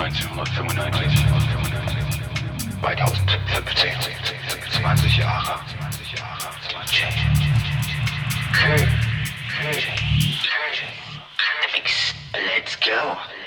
1995, 2015, 20 Jahre. DJ. Köln. Köln. Let's go.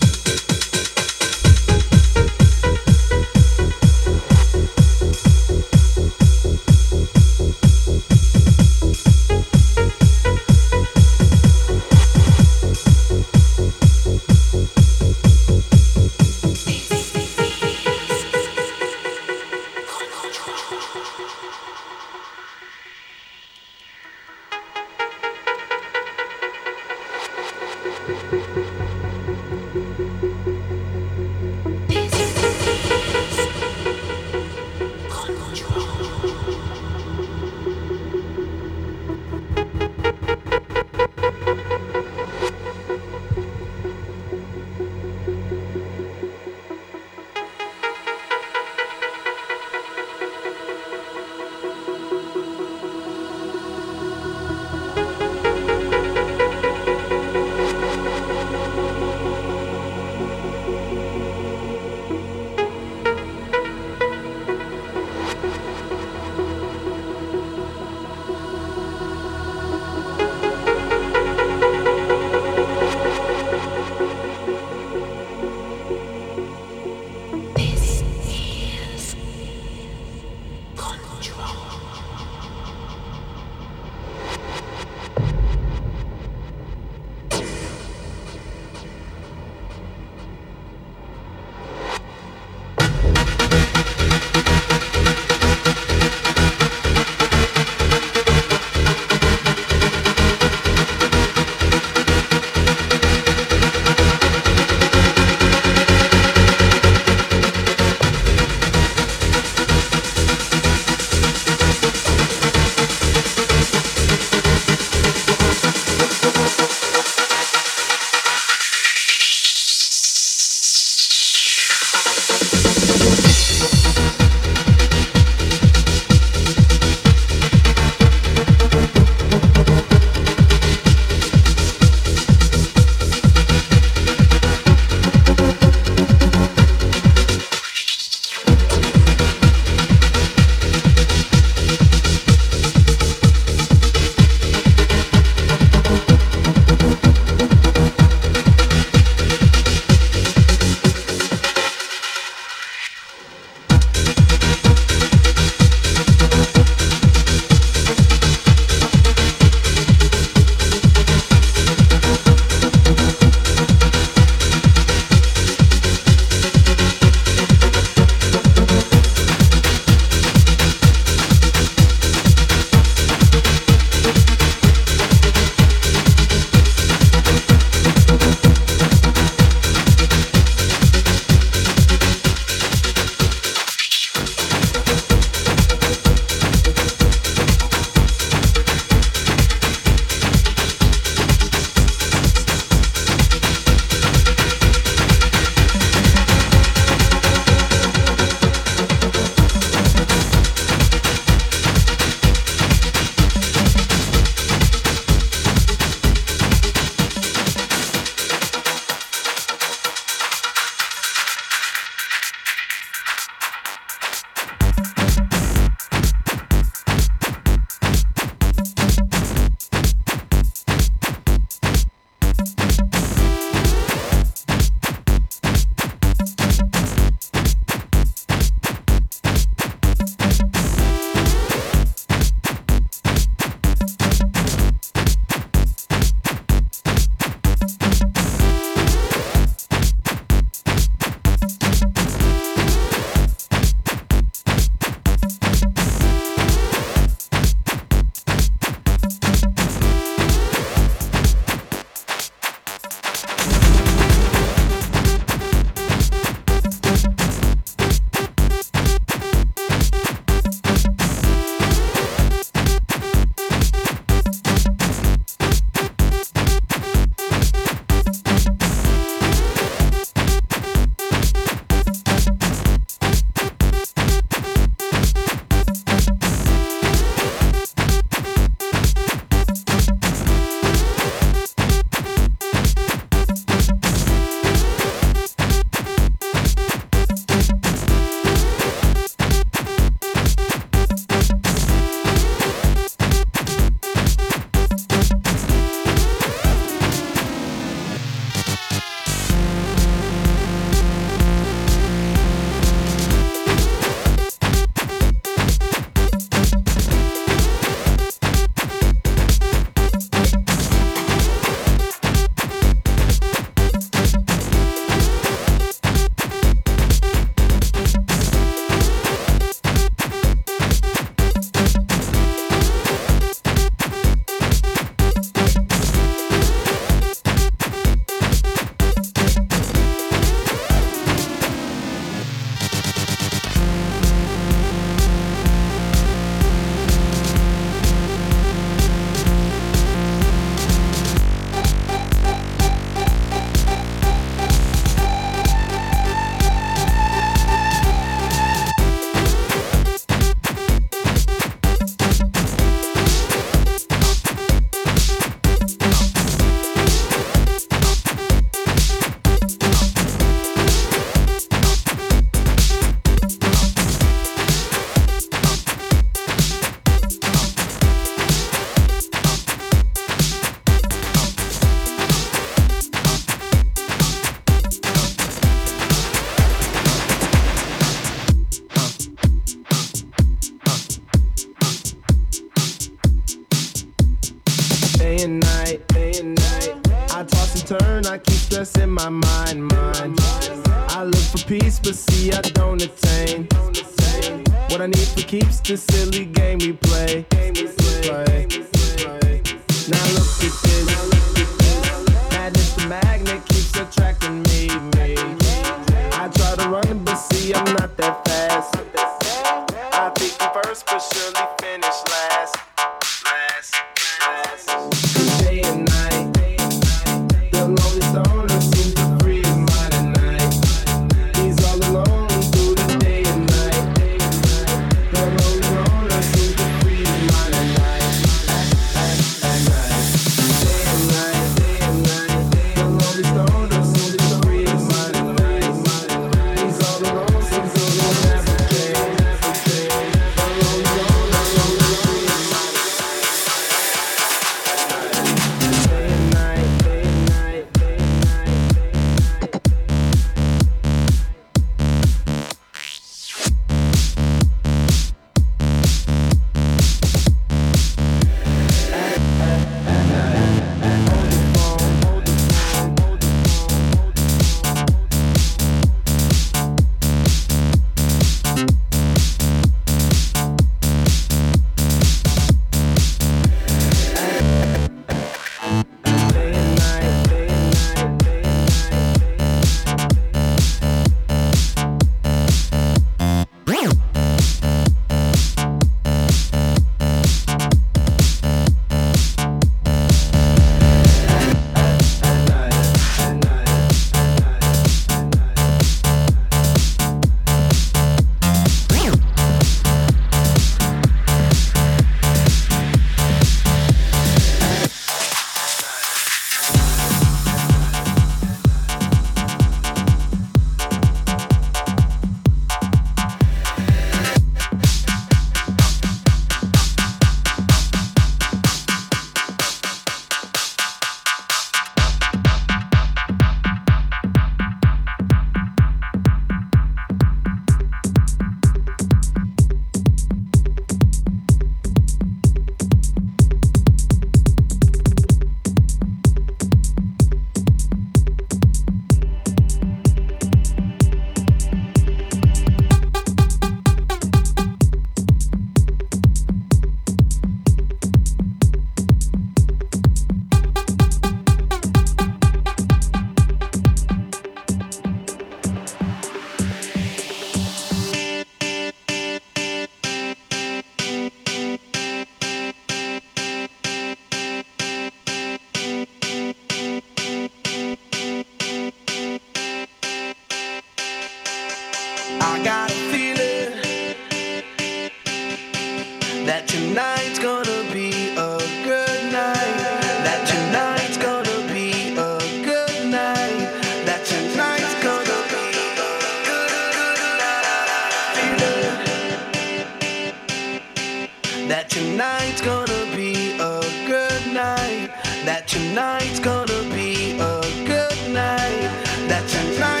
That tonight's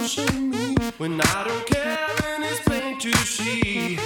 when I don't care and it's plain to see.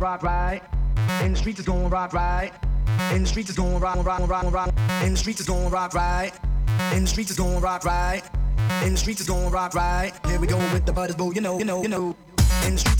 Is rock right. In the streets is going rock right. In the streets is going rock rock rock rock. In the streets is going rock right. In the streets is going rock right. In the streets is going rock right. Here we go with the butters, boo. You know, you know, you know. In the streets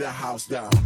the house down.